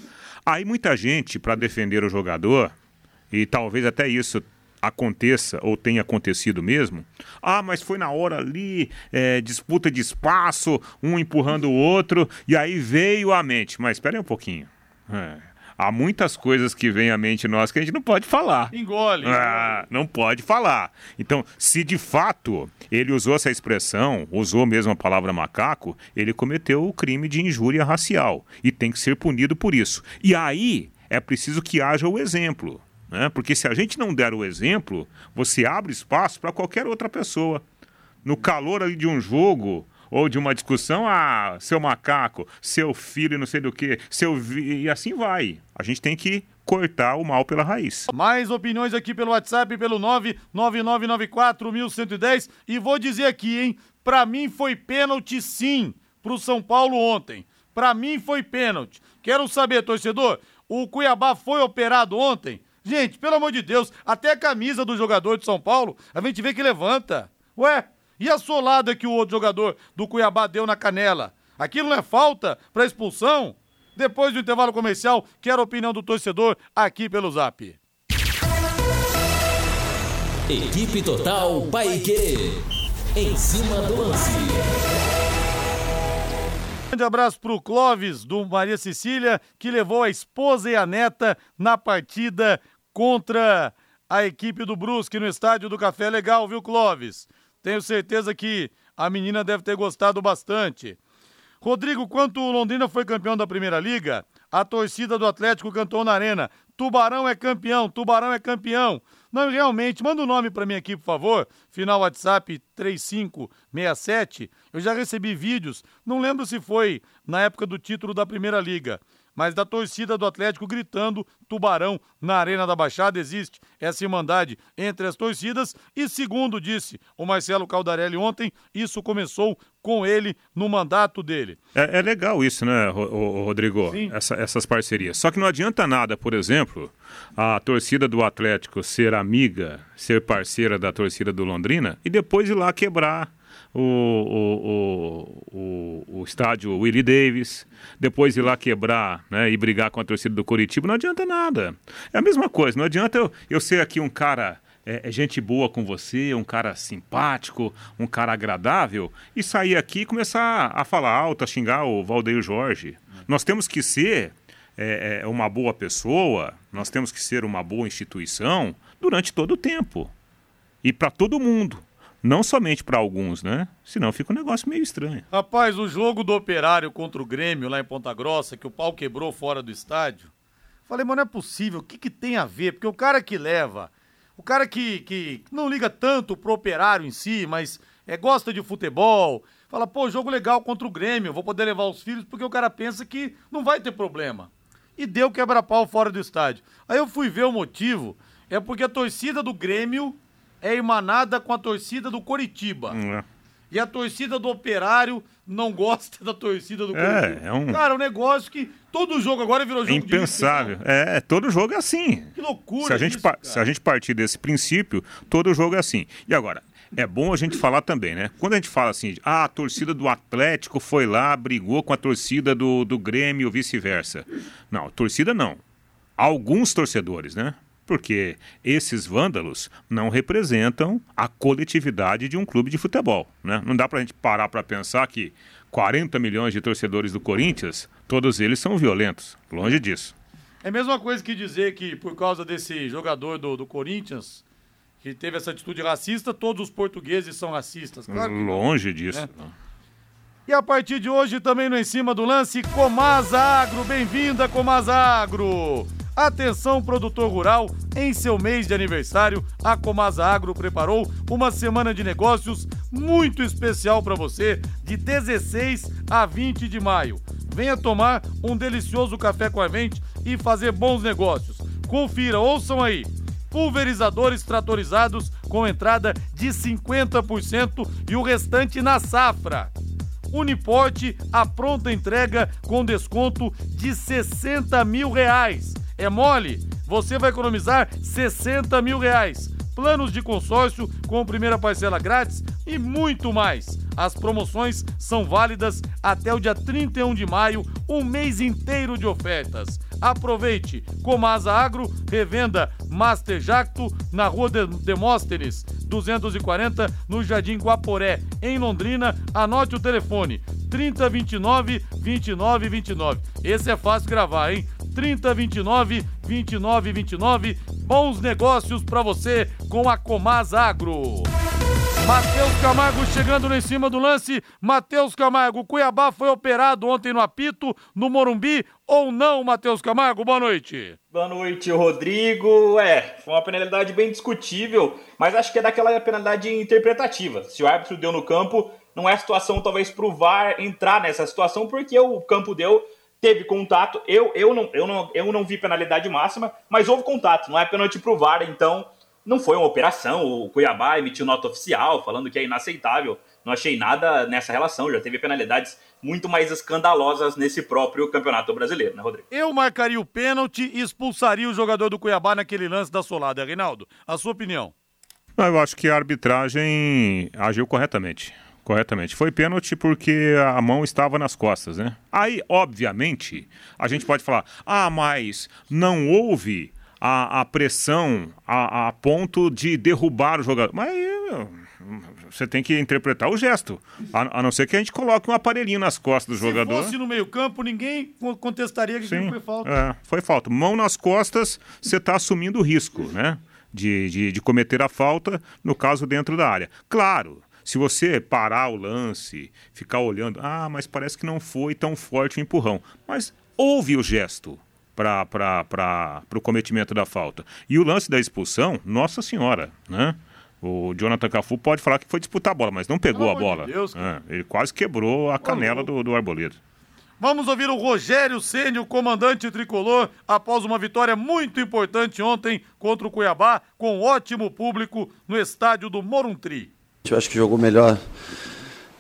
Aí muita gente, para defender o jogador, e talvez até isso aconteça ou tenha acontecido mesmo. Ah, mas foi na hora ali, é, disputa de espaço, um empurrando o outro, e aí veio a mente. Mas espere um pouquinho. É há muitas coisas que vêm à mente nossa que a gente não pode falar. Engole. Ah, não pode falar. Então, se de fato ele usou essa expressão, usou mesmo a palavra macaco, ele cometeu o crime de injúria racial e tem que ser punido por isso. E aí é preciso que haja o exemplo. Né? Porque se a gente não der o exemplo, você abre espaço para qualquer outra pessoa. No calor ali de um jogo, ou de uma discussão, ah, seu macaco, seu filho não sei do que, seu vi... e assim vai. A gente tem que cortar o mal pela raiz. Mais opiniões aqui pelo WhatsApp, pelo 999941110 e vou dizer aqui, hein, pra mim foi pênalti sim pro São Paulo ontem. Pra mim foi pênalti. Quero saber, torcedor, o Cuiabá foi operado ontem? Gente, pelo amor de Deus, até a camisa do jogador de São Paulo, a gente vê que levanta. Ué, e a solada que o outro jogador do Cuiabá deu na canela? Aquilo não é falta para expulsão? Depois do intervalo comercial, quero a opinião do torcedor aqui pelo Zap. Equipe Total Paique. Em cima do lance. grande abraço pro Clóvis do Maria Cecília, que levou a esposa e a neta na partida contra a equipe do Brusque no estádio do Café Legal, viu, Clóvis? Tenho certeza que a menina deve ter gostado bastante. Rodrigo, quanto o Londrina foi campeão da Primeira Liga, A torcida do Atlético cantou na arena. Tubarão é campeão, Tubarão é campeão. Não, realmente, manda o um nome para mim aqui, por favor. Final WhatsApp 3567. Eu já recebi vídeos, não lembro se foi na época do título da Primeira Liga, mas da torcida do Atlético gritando Tubarão na Arena da Baixada. Existe essa irmandade entre as torcidas e, segundo disse o Marcelo Caldarelli ontem, isso começou com ele no mandato dele. É, é legal isso, né, Rodrigo? Essa, essas parcerias. Só que não adianta nada, por exemplo, a torcida do Atlético ser amiga, ser parceira da torcida do Londrina e depois ir lá quebrar o, o, o, o, estádio Willie Davis, depois ir lá quebrar né, e brigar com a torcida do Coritiba, não adianta nada. É a mesma coisa, não adianta eu, eu ser aqui um cara é, é, gente boa com você, um cara simpático, um cara agradável, e sair aqui e começar a falar alto, a xingar o Valdeir Jorge. Nós temos que ser é, é, uma boa pessoa, nós temos que ser uma boa instituição durante todo o tempo. E para todo mundo. Não somente para alguns, né? Senão fica um negócio meio estranho. Rapaz, o jogo do Operário contra o Grêmio lá em Ponta Grossa, que o pau quebrou fora do estádio. Falei, mas não é possível, o que, que tem a ver? Porque o cara que leva, o cara que, que não liga tanto pro operário em si, mas é, gosta de futebol, fala, pô, jogo legal contra o Grêmio, vou poder levar os filhos, porque o cara pensa que não vai ter problema. E deu quebra-pau fora do estádio. Aí eu fui ver o motivo, é porque a torcida do Grêmio é emanada com a torcida do Coritiba. Hum, é. E a torcida do Operário não gosta da torcida do é, Coritiba. É um... Cara, é um negócio que todo jogo agora virou jogo é impensável. De é, todo jogo é assim. Que loucura se a gente isso, Se a gente partir desse princípio, todo jogo é assim. E agora, é bom a gente falar também, né? Quando a gente fala assim, ah, a torcida do Atlético foi lá, brigou com a torcida do, do Grêmio ou vice-versa. Não, torcida não. Alguns torcedores, né? Porque esses vândalos não representam a coletividade de um clube de futebol. Né? Não dá para a gente parar para pensar que 40 milhões de torcedores do Corinthians, todos eles são violentos. Longe disso. É a mesma coisa que dizer que por causa desse jogador do, do Corinthians, que teve essa atitude racista, todos os portugueses são racistas. Claro Longe não, disso. Né? E a partir de hoje, também no Em Cima do Lance, Comasa Agro. Bem-vinda, Comasa Agro. Atenção, produtor rural, em seu mês de aniversário, a Comasa Agro preparou uma semana de negócios muito especial para você, de 16 a 20 de maio. Venha tomar um delicioso café com a gente e fazer bons negócios. Confira, ouçam aí pulverizadores tratorizados com entrada de 50% e o restante na safra. Uniporte, a pronta entrega com desconto de 60 mil reais. É mole? Você vai economizar 60 mil reais. Planos de consórcio com primeira parcela grátis e muito mais. As promoções são válidas até o dia 31 de maio, um mês inteiro de ofertas. Aproveite! Comasa Agro, revenda Master Jacto, na rua de Demóstenes, 240, no Jardim Guaporé, em Londrina. Anote o telefone: 3029 2929. Esse é fácil gravar, hein? 3029 2929. Bons negócios para você com a Comasa Agro. Matheus Camargo chegando em cima do lance. Matheus Camargo, Cuiabá foi operado ontem no apito, no Morumbi, ou não, Matheus Camargo? Boa noite. Boa noite, Rodrigo. É, foi uma penalidade bem discutível, mas acho que é daquela penalidade interpretativa. Se o árbitro deu no campo, não é situação talvez pro VAR entrar nessa situação, porque o campo deu teve contato. Eu, eu, não, eu, não, eu não vi penalidade máxima, mas houve contato. Não é pênalti pro VAR, então não foi uma operação. O Cuiabá emitiu nota oficial falando que é inaceitável. Não achei nada nessa relação. Já teve penalidades muito mais escandalosas nesse próprio campeonato brasileiro, né, Rodrigo? Eu marcaria o pênalti e expulsaria o jogador do Cuiabá naquele lance da solada. Reinaldo, a sua opinião? Eu acho que a arbitragem agiu corretamente. Corretamente. Foi pênalti porque a mão estava nas costas, né? Aí, obviamente, a gente pode falar: ah, mas não houve a, a pressão a, a, ponto de derrubar o jogador. Mas você tem que interpretar o gesto. A, a, não ser que a gente coloque um aparelhinho nas costas do Se jogador. Se fosse no meio-campo, ninguém contestaria que Sim, foi falta. É, foi falta. Mão nas costas, você está assumindo o risco, né? De, de, de cometer a falta, no caso, dentro da área. Claro, se você parar o lance, ficar olhando, ah, mas parece que não foi tão forte o empurrão. Mas houve o gesto para o cometimento da falta. E o lance da expulsão, nossa senhora, né? O Jonathan Cafu pode falar que foi disputar a bola, mas não pegou a bola. De Deus, é, ele quase quebrou a canela do, do Arboleda. Vamos ouvir o Rogério Ceni, o comandante tricolor, após uma vitória muito importante ontem contra o Cuiabá, com ótimo público no estádio do Moruntri. Eu acho que jogou melhor,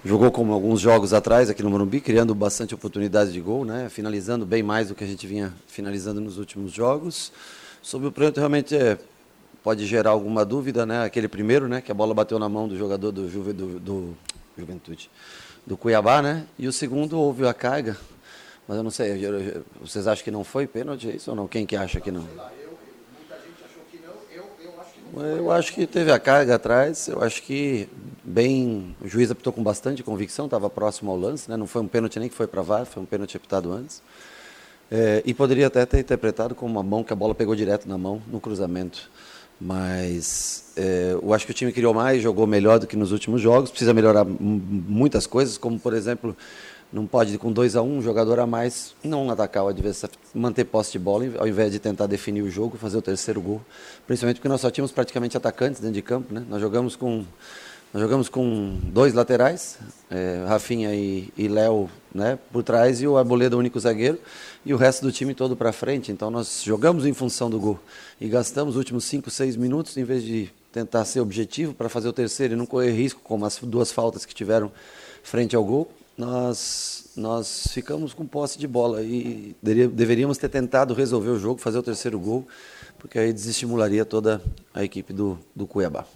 jogou como alguns jogos atrás aqui no Morumbi, criando bastante oportunidades de gol, né? finalizando bem mais do que a gente vinha finalizando nos últimos jogos. Sobre o pênalti, realmente é, pode gerar alguma dúvida, né? Aquele primeiro, né? Que a bola bateu na mão do jogador do, Juve, do, do Juventude do Cuiabá, né? E o segundo houve a carga, mas eu não sei, vocês acham que não foi pênalti, é isso ou não? Quem que acha que não? Eu acho que teve a carga atrás, eu acho que bem, o juiz apitou com bastante convicção, estava próximo ao lance, né? não foi um pênalti nem que foi para VAR, foi um pênalti apitado antes. É, e poderia até ter interpretado como uma mão que a bola pegou direto na mão, no cruzamento. Mas é, eu acho que o time criou mais, jogou melhor do que nos últimos jogos. Precisa melhorar muitas coisas, como por exemplo, não pode com 2 a 1 um, um jogador a mais não atacar o adversário, manter posse de bola ao invés de tentar definir o jogo, fazer o terceiro gol. Principalmente porque nós só tínhamos praticamente atacantes dentro de campo, né? Nós jogamos com nós jogamos com dois laterais, é, Rafinha e, e Léo né, por trás e o Arboleda, o único zagueiro, e o resto do time todo para frente. Então nós jogamos em função do gol e gastamos os últimos 5, 6 minutos, em vez de tentar ser objetivo para fazer o terceiro e não correr risco, como as duas faltas que tiveram frente ao gol, nós, nós ficamos com posse de bola e deveríamos ter tentado resolver o jogo, fazer o terceiro gol, porque aí desestimularia toda a equipe do, do Cuiabá.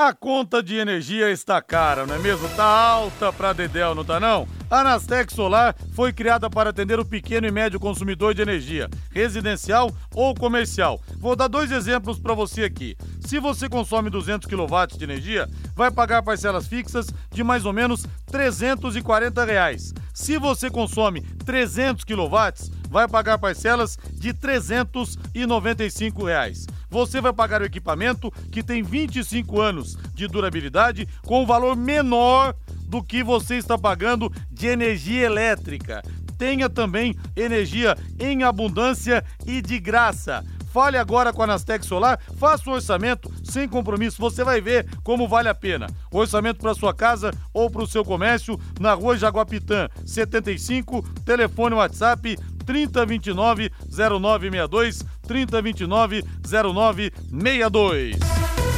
A conta de energia está cara, não é mesmo? Tá alta para Dedel, não tá não? A Anastec Solar foi criada para atender o pequeno e médio consumidor de energia, residencial ou comercial. Vou dar dois exemplos para você aqui. Se você consome 200 kW de energia, vai pagar parcelas fixas de mais ou menos 340 reais. Se você consome 300 kW, vai pagar parcelas de R$ 395. Reais você vai pagar o equipamento que tem 25 anos de durabilidade com um valor menor do que você está pagando de energia elétrica. Tenha também energia em abundância e de graça. Fale agora com a Nastec Solar, faça um orçamento sem compromisso, você vai ver como vale a pena. Orçamento para sua casa ou para o seu comércio na rua Jaguapitã, 75, telefone WhatsApp 3029 0962 3029 0962.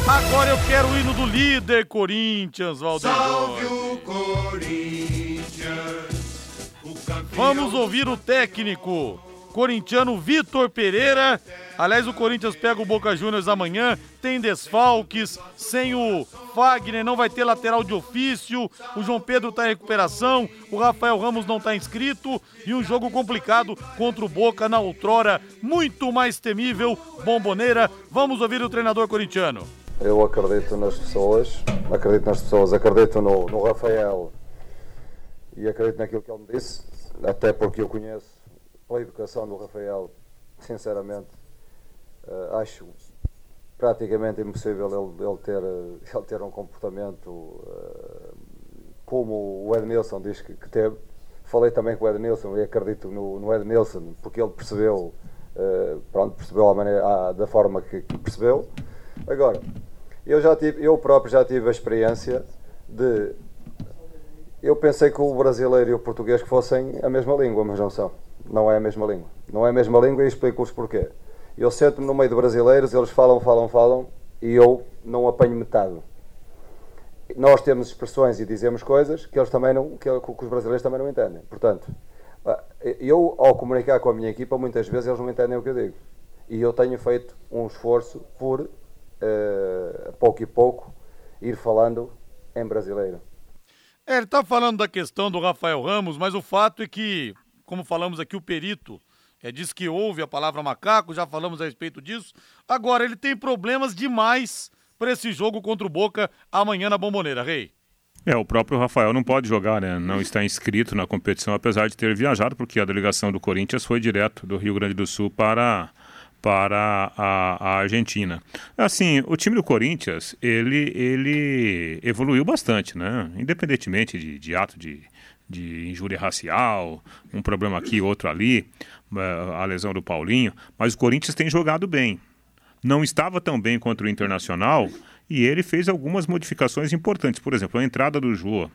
Agora eu quero o hino do líder Corinthians, Valdir. Salve o Corinthians. O Vamos ouvir o técnico corintiano Vitor Pereira. Aliás, o Corinthians pega o Boca Juniors amanhã, tem desfalques, sem o Fagner, não vai ter lateral de ofício, o João Pedro está em recuperação, o Rafael Ramos não está inscrito e um jogo complicado contra o Boca na outrora, muito mais temível, bomboneira. Vamos ouvir o treinador corintiano. Eu acredito nas pessoas, acredito nas pessoas, acredito no, no Rafael e acredito naquilo que ele me disse, até porque eu conheço pela educação do Rafael, sinceramente, uh, acho praticamente impossível ele, ele, ter, ele ter um comportamento uh, como o Ednilson diz que, que, teve. Falei também com o Ednilson e acredito no, no Ednilson porque ele percebeu, uh, pronto, percebeu a maneira, a, da forma que, que, percebeu. Agora, eu, já tive, eu próprio já tive a experiência de. Eu pensei que o brasileiro e o português fossem a mesma língua, mas não são não é a mesma língua. Não é a mesma língua e explico-vos porquê. Eu sento-me no meio de brasileiros, eles falam, falam, falam e eu não apanho metade. Nós temos expressões e dizemos coisas que eles também não, que, que os brasileiros também não entendem. Portanto, ah, eu ao comunicar com a minha equipa, muitas vezes eles não entendem o que eu digo. E eu tenho feito um esforço por, uh, pouco e pouco, ir falando em brasileiro. É, ele está falando da questão do Rafael Ramos, mas o fato é que como falamos aqui, o perito é, diz que houve a palavra macaco, já falamos a respeito disso. Agora, ele tem problemas demais para esse jogo contra o Boca amanhã na Bomboneira, Rei. É, o próprio Rafael não pode jogar, né? Não está inscrito na competição, apesar de ter viajado, porque a delegação do Corinthians foi direto do Rio Grande do Sul para, para a, a Argentina. Assim, o time do Corinthians, ele, ele evoluiu bastante, né? Independentemente de, de ato de de injúria racial, um problema aqui, outro ali, eh, a lesão do Paulinho, mas o Corinthians tem jogado bem. Não estava tão bem contra o Internacional e ele fez algumas modificações importantes. Por exemplo, a entrada do Jô,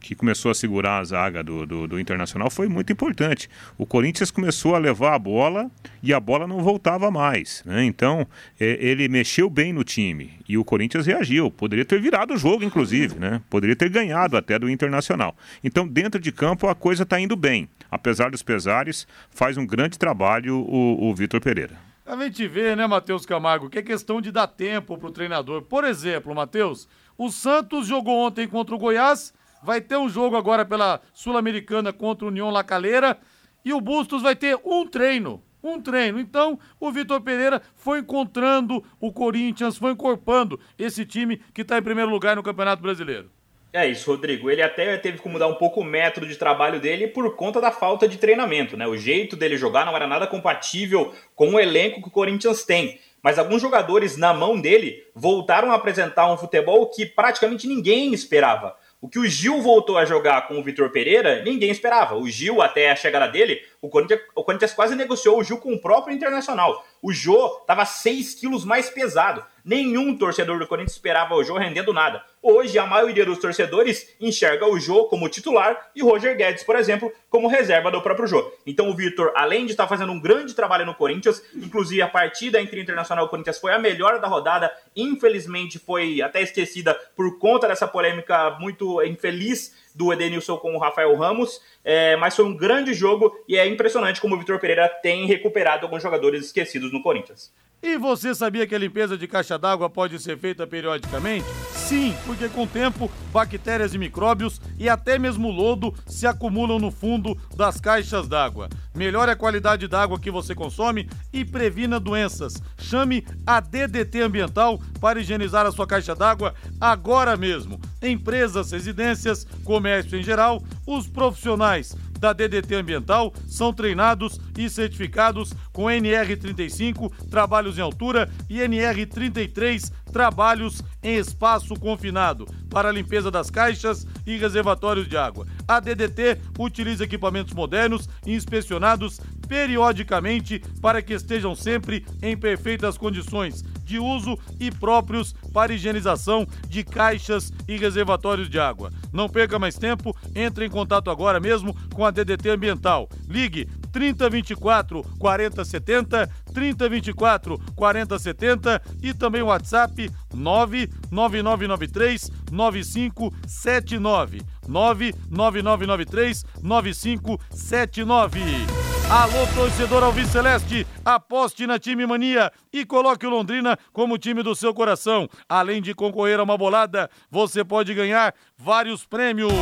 que começou a segurar a zaga do, do, do, Internacional, foi muito importante. O Corinthians começou a levar a bola e a bola não voltava mais. Né? Então, é, ele mexeu bem no time e o Corinthians reagiu. Poderia ter virado o jogo, inclusive, né? poderia ter ganhado até do Internacional. Então, dentro de campo, a coisa está indo bem. Apesar dos pesares, faz um grande trabalho o, o Vitor Pereira. A gente vê, né, Matheus Camargo, que é questão de dar tempo para o treinador. Por exemplo, Matheus, o Santos jogou ontem contra o Goiás vai ter um jogo agora pela Sul-Americana contra o União La Calera e o Bustos vai ter um treino. Um treino. Então, o Vitor Pereira foi encontrando o Corinthians, foi encorpando esse time que está em primeiro lugar no Campeonato Brasileiro. É isso, Rodrigo. Ele até teve que mudar um pouco o método de trabalho dele por conta da falta de treinamento, né? O jeito dele jogar não era nada compatível com o elenco que o Corinthians tem. Mas alguns jogadores na mão dele voltaram a apresentar um futebol que praticamente ninguém esperava. O que o Gil voltou a jogar com o Vitor Pereira, ninguém esperava. O Gil, até a chegada dele, o Corinthians, o Corinthians quase negociou o Gil com o próprio Internacional. O Jô estava 6 quilos mais pesado. Nenhum torcedor do Corinthians esperava o Jô rendendo nada. Hoje, a maioria dos torcedores enxerga o Jô como titular e Roger Guedes, por exemplo, como reserva do próprio Jô. Então, o Vitor, além de estar fazendo um grande trabalho no Corinthians, inclusive a partida entre Internacional e Corinthians foi a melhor da rodada. Infelizmente, foi até esquecida por conta dessa polêmica muito infeliz do Edenilson com o Rafael Ramos, é, mas foi um grande jogo e é impressionante como o Vitor Pereira tem recuperado alguns jogadores esquecidos no Corinthians. E você sabia que a limpeza de caixa d'água pode ser feita periodicamente? Sim, porque com o tempo, bactérias e micróbios e até mesmo lodo se acumulam no fundo das caixas d'água. Melhore a qualidade da água que você consome e previna doenças. Chame a DDT Ambiental para higienizar a sua caixa d'água agora mesmo. Empresas, residências, comércio em geral, os profissionais da DDT Ambiental são treinados e certificados com NR35, trabalhos em altura, e NR33, trabalhos em espaço confinado, para a limpeza das caixas e reservatórios de água. A DDT utiliza equipamentos modernos e inspecionados periodicamente para que estejam sempre em perfeitas condições de uso e próprios para higienização de caixas e reservatórios de água. Não perca mais tempo, entre em contato agora mesmo com a DDT Ambiental. Ligue 3024 4070, 3024 4070 e também o WhatsApp 99993 9579. 99993 9579. Alô, torcedor Alves Celeste, aposte na Time Mania e coloque o Londrina como time do seu coração. Além de concorrer a uma bolada, você pode ganhar vários prêmios.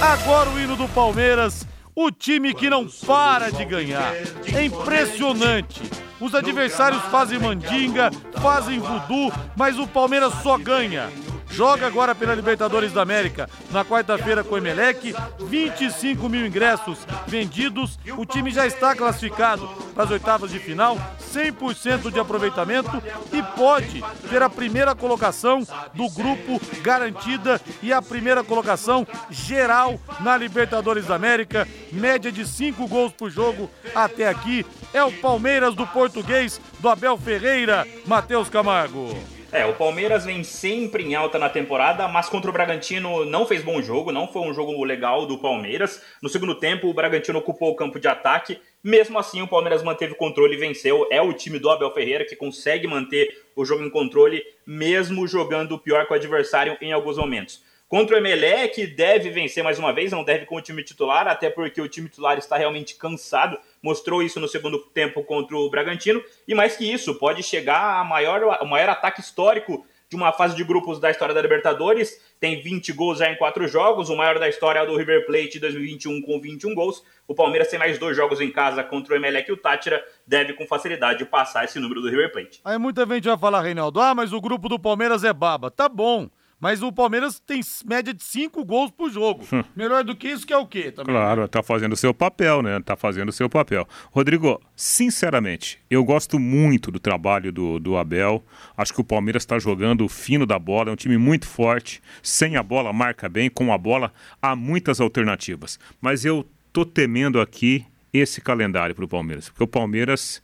Agora o hino do Palmeiras, o time que não para de ganhar. É impressionante. Os adversários fazem mandinga, fazem voodoo, mas o Palmeiras só ganha joga agora pela Libertadores da América. Na quarta-feira com o Emelec, 25 mil ingressos vendidos. O time já está classificado para as oitavas de final, 100% de aproveitamento e pode ter a primeira colocação do grupo garantida e a primeira colocação geral na Libertadores da América. Média de 5 gols por jogo até aqui. É o Palmeiras do português do Abel Ferreira, Matheus Camargo. É, o Palmeiras vem sempre em alta na temporada, mas contra o Bragantino não fez bom jogo, não foi um jogo legal do Palmeiras. No segundo tempo, o Bragantino ocupou o campo de ataque. Mesmo assim, o Palmeiras manteve o controle e venceu. É o time do Abel Ferreira que consegue manter o jogo em controle, mesmo jogando pior que o adversário em alguns momentos. Contra o Emelec, deve vencer mais uma vez, não deve com o time titular, até porque o time titular está realmente cansado. Mostrou isso no segundo tempo contra o Bragantino. E mais que isso, pode chegar a maior, o maior ataque histórico de uma fase de grupos da história da Libertadores. Tem 20 gols já em quatro jogos. O maior da história é o do River Plate 2021 com 21 gols. O Palmeiras tem mais dois jogos em casa contra o Emelec e o Tátira. Deve com facilidade passar esse número do River Plate. Aí muita gente vai falar, Reinaldo, ah, mas o grupo do Palmeiras é baba. Tá bom Mas o Palmeiras tem média de cinco gols por jogo. Hum. Melhor do que isso que é o quê? Também, Claro, tá fazendo o seu papel, né? Tá fazendo o seu papel. Rodrigo, sinceramente, eu gosto muito do trabalho do, do Abel. Acho que o Palmeiras está jogando fino da bola, é um time muito forte. Sem a bola, marca bem. Com a bola, há muitas alternativas. Mas eu tô temendo aqui esse calendário para o Palmeiras. Porque o Palmeiras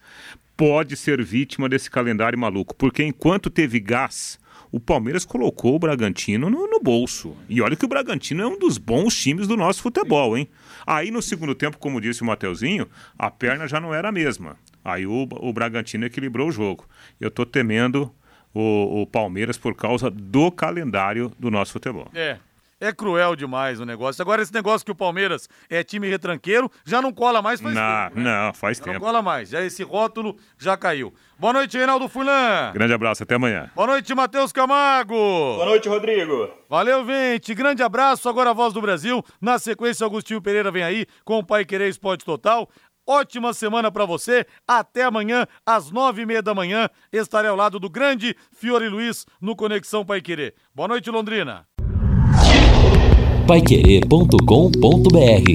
pode ser vítima desse calendário maluco. Porque enquanto teve gás o Palmeiras colocou o Bragantino no, no, bolso. E olha que o Bragantino é um dos bons times do nosso futebol, hein? Aí no segundo tempo, como disse o Mateuzinho, a perna já não era a mesma. Aí o, o Bragantino equilibrou o jogo. Eu tô temendo o, o Palmeiras por causa do calendário do nosso futebol. É, é cruel demais o negócio. Agora, esse negócio que o Palmeiras é time retranqueiro, já não cola mais faz não, tempo. Né? Não, faz já tempo. Não cola mais. Já esse rótulo já caiu. Boa noite, Reinaldo Fulan. Grande abraço, até amanhã. Boa noite, Matheus Camargo. Boa noite, Rodrigo. Valeu, gente. Grande abraço. Agora a voz do Brasil. Na sequência, Agostinho Pereira vem aí com o Pai Querer Esporte Total. Ótima semana para você. Até amanhã, às nove e meia da manhã, estarei ao lado do grande Fiore Luiz no Conexão Pai Querer. Boa noite, Londrina paiquerê.com.br